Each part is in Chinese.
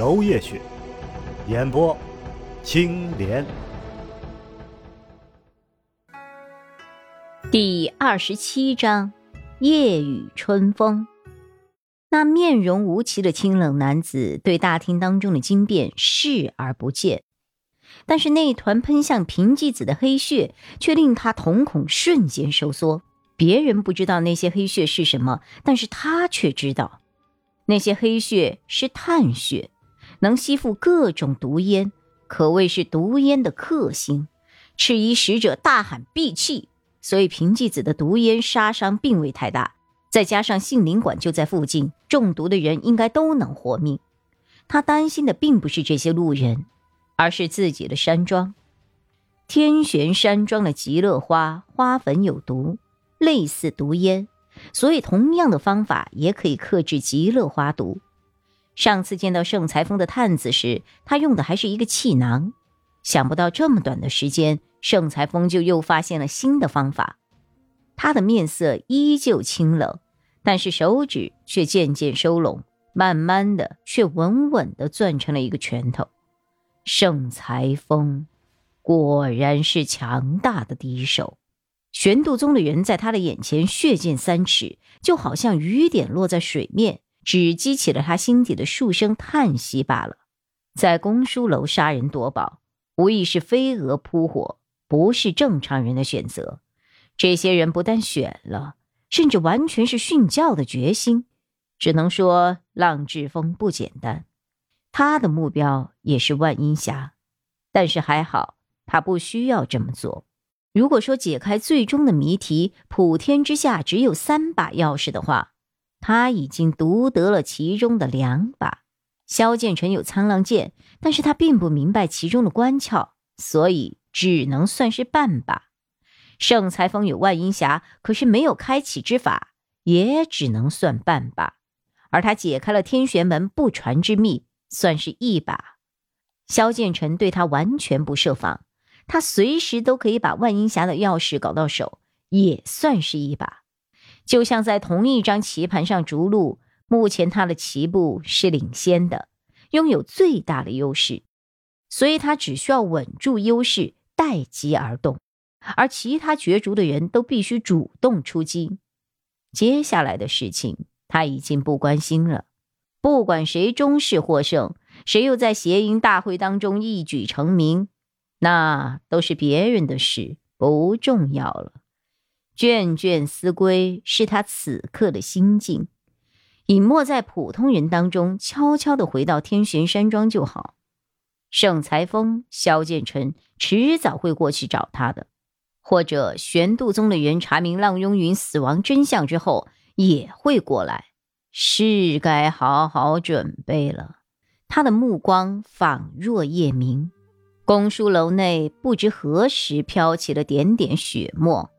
娄夜雪，演播青莲。第二十七章，夜雨春风。那面容无奇的清冷男子对大厅当中的惊变视而不见。但是那一团喷向平纪子的黑血，却令他瞳孔瞬间收缩。别人不知道那些黑血是什么，但是他却知道，那些黑血是炭血，能吸附各种毒烟，可谓是毒烟的克星。赤衣使者大喊闭气，所以平纪子的毒烟杀伤并未太大。再加上杏林馆就在附近，中毒的人应该都能活命。他担心的并不是这些路人。而是自己的山庄，天玄山庄的极乐花花粉有毒，类似毒烟，所以同样的方法也可以克制极乐花毒。上次见到盛裁峰的探子时，他用的还是一个气囊，想不到这么短的时间，盛裁峰就又发现了新的方法。他的面色依旧清冷，但是手指却渐渐收拢，慢慢的却稳稳的攥成了一个拳头。盛裁峰果然是强大的敌手，玄度宗的人在他的眼前血溅三尺，就好像雨点落在水面，只激起了他心底的数声叹息罢了。在公书楼杀人夺宝，无疑是飞蛾扑火，不是正常人的选择。这些人不但选了，甚至完全是殉教的决心，只能说浪志峰不简单。他的目标也是万阴峡，但是还好，他不需要这么做。如果说解开最终的谜题，普天之下只有三把钥匙的话，他已经独得了其中的两把。萧剑尘有苍狼剑，但是他并不明白其中的关窍，所以只能算是半把。盛裁峰有万阴匣，可是没有开启之法，也只能算半把。而他解开了天玄门不传之秘。算是一把，萧剑尘对他完全不设防，他随时都可以把万阴匣的钥匙搞到手，也算是一把。就像在同一张棋盘上逐鹿，目前他的棋步是领先的，拥有最大的优势，所以他只需要稳住优势，待机而动，而其他角逐的人都必须主动出击。接下来的事情他已经不关心了。不管谁终是获胜，谁又在邪淫大会当中一举成名，那都是别人的事，不重要了。倦倦思归是他此刻的心境，隐没在普通人当中，悄悄的回到天玄山庄就好。盛裁峰、萧剑尘迟早会过去找他的，或者玄度宗的人查明浪雍云死亡真相之后，也会过来。是该好好准备了。他的目光仿若夜明，公书楼内不知何时飘起了点点雪沫，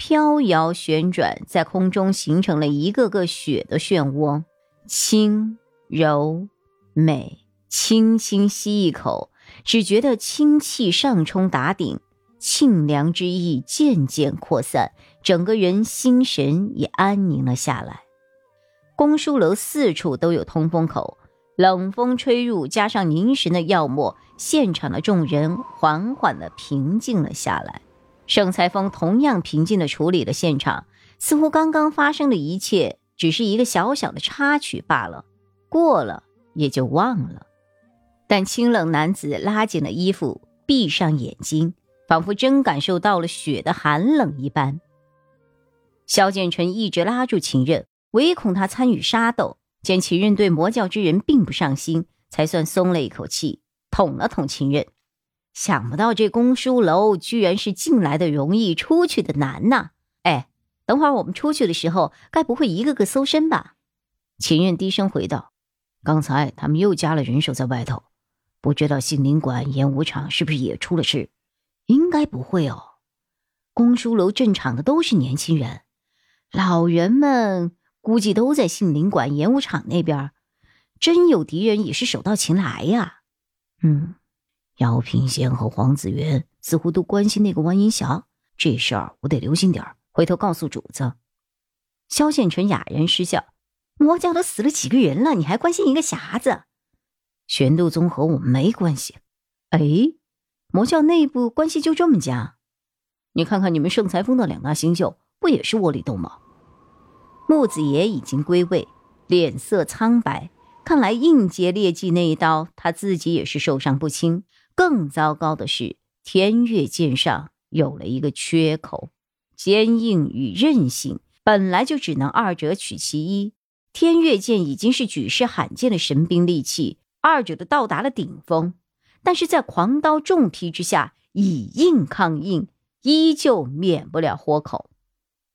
飘摇旋转在空中，形成了一个个雪的漩涡。轻柔美，轻轻吸一口，只觉得清气上冲打顶，沁凉之意渐渐扩散，整个人心神也安宁了下来。公书楼四处都有通风口，冷风吹入，加上凝神的药沫，现场的众人缓缓的平静了下来。盛裁峰同样平静的处理了现场，似乎刚刚发生的一切只是一个小小的插曲罢了，过了也就忘了。但清冷男子拉紧了衣服，闭上眼睛，仿佛真感受到了雪的寒冷一般。萧剑尘一直拉住秦任。唯恐他参与杀斗，见秦任对魔教之人并不上心，才算松了一口气，捅了捅秦任。想不到这公书楼居然是进来的容易，出去的难呐！哎，等会儿我们出去的时候，该不会一个个搜身吧？秦刃低声回道：“刚才他们又加了人手在外头，不知道杏林馆演武场是不是也出了事？应该不会哦。公书楼镇场的都是年轻人，老人们估计都在杏林馆演武场那边。真有敌人也是手到擒来呀。嗯，姚平仙和黄子元似乎都关心那个万银霞，这事儿我得留心点儿，回头告诉主子。萧宪纯哑然失笑：“魔教都死了几个人了，你还关心一个匣子？玄度宗和我们没关系。哎，魔教内部关系就这么僵？你看看你们圣裁峰的两大新秀，不也是窝里斗吗？”木子爷已经归位，脸色苍白。看来应接劣迹那一刀，他自己也是受伤不轻。更糟糕的是，天月剑上有了一个缺口，坚硬与韧性本来就只能二者取其一。天月剑已经是举世罕见的神兵利器，二者都到达了顶峰，但是在狂刀重劈之下，以硬抗硬，依旧免不了豁口。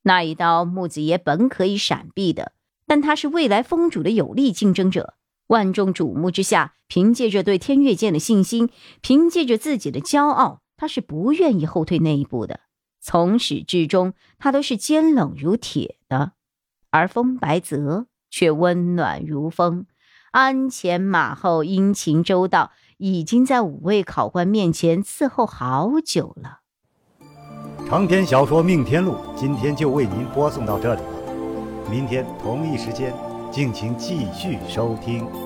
那一刀，木子爷本可以闪避的。但他是未来封主的有力竞争者，万众瞩目之下，凭借着对天月剑的信心，凭借着自己的骄傲，他是不愿意后退那一步的。从始至终，他都是坚冷如铁的。而风白泽却温暖如风，鞍前马后，殷勤周到，已经在五位考官面前伺候好久了。长篇小说《命天录》，今天就为您播送到这里了。明天同一时间，敬请继续收听。